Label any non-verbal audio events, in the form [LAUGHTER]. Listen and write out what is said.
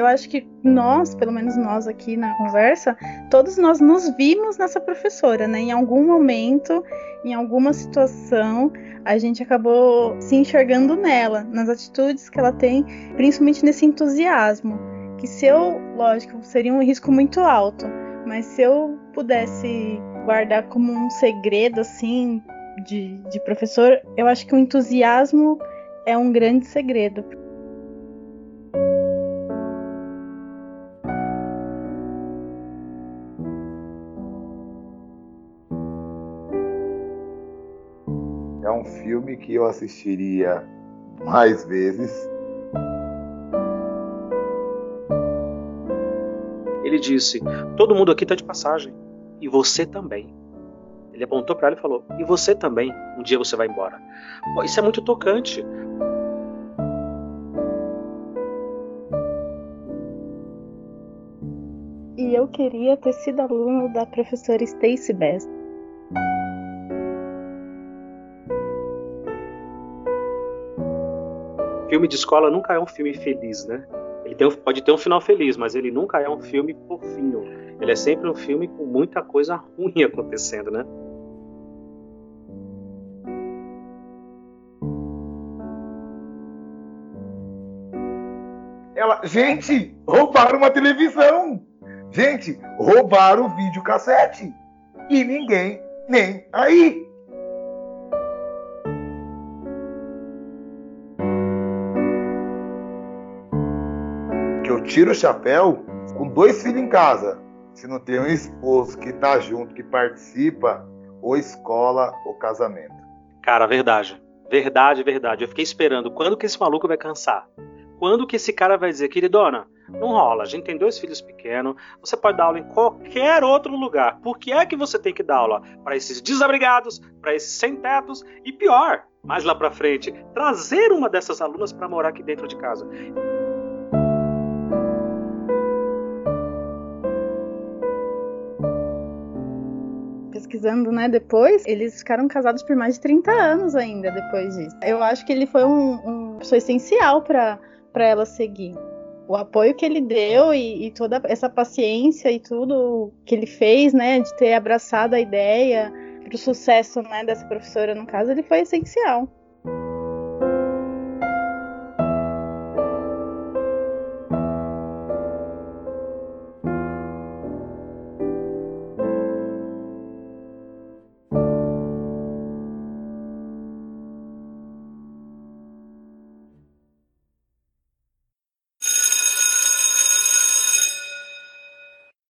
Eu acho que nós, pelo menos nós aqui na conversa, todos nós nos vimos nessa professora, né? Em algum momento, em alguma situação, a gente acabou se enxergando nela, nas atitudes que ela tem, principalmente nesse entusiasmo. Que se eu, lógico, seria um risco muito alto, mas se eu pudesse guardar como um segredo, assim, de, de professor, eu acho que o entusiasmo é um grande segredo. É um filme que eu assistiria mais vezes. Ele disse: Todo mundo aqui está de passagem. E você também. Ele apontou para ela e falou: E você também. Um dia você vai embora. Pô, isso é muito tocante. E eu queria ter sido aluno da professora Stacy Best. Filme de escola nunca é um filme feliz, né? Ele tem, pode ter um final feliz, mas ele nunca é um filme fofinho. Ele é sempre um filme com muita coisa ruim [LAUGHS] acontecendo, né? Ela, gente, roubaram uma televisão. Gente, roubaram o videocassete. E ninguém nem aí. Eu tiro o chapéu com dois filhos em casa. Se não tem um esposo que tá junto, que participa, ou escola ou casamento. Cara, verdade. Verdade, verdade. Eu fiquei esperando quando que esse maluco vai cansar. Quando que esse cara vai dizer, queridona, não rola, a gente tem dois filhos pequenos, você pode dar aula em qualquer outro lugar. Por que é que você tem que dar aula para esses desabrigados, para esses sem-tetos e pior, mais lá para frente, trazer uma dessas alunas para morar aqui dentro de casa? Pesquisando, né, depois, eles ficaram casados por mais de 30 anos ainda depois disso. Eu acho que ele foi um, um pessoa essencial para ela seguir. O apoio que ele deu e, e, toda essa paciência e tudo que ele fez, né, de ter abraçado a ideia para o sucesso, né, dessa professora no caso, ele foi essencial.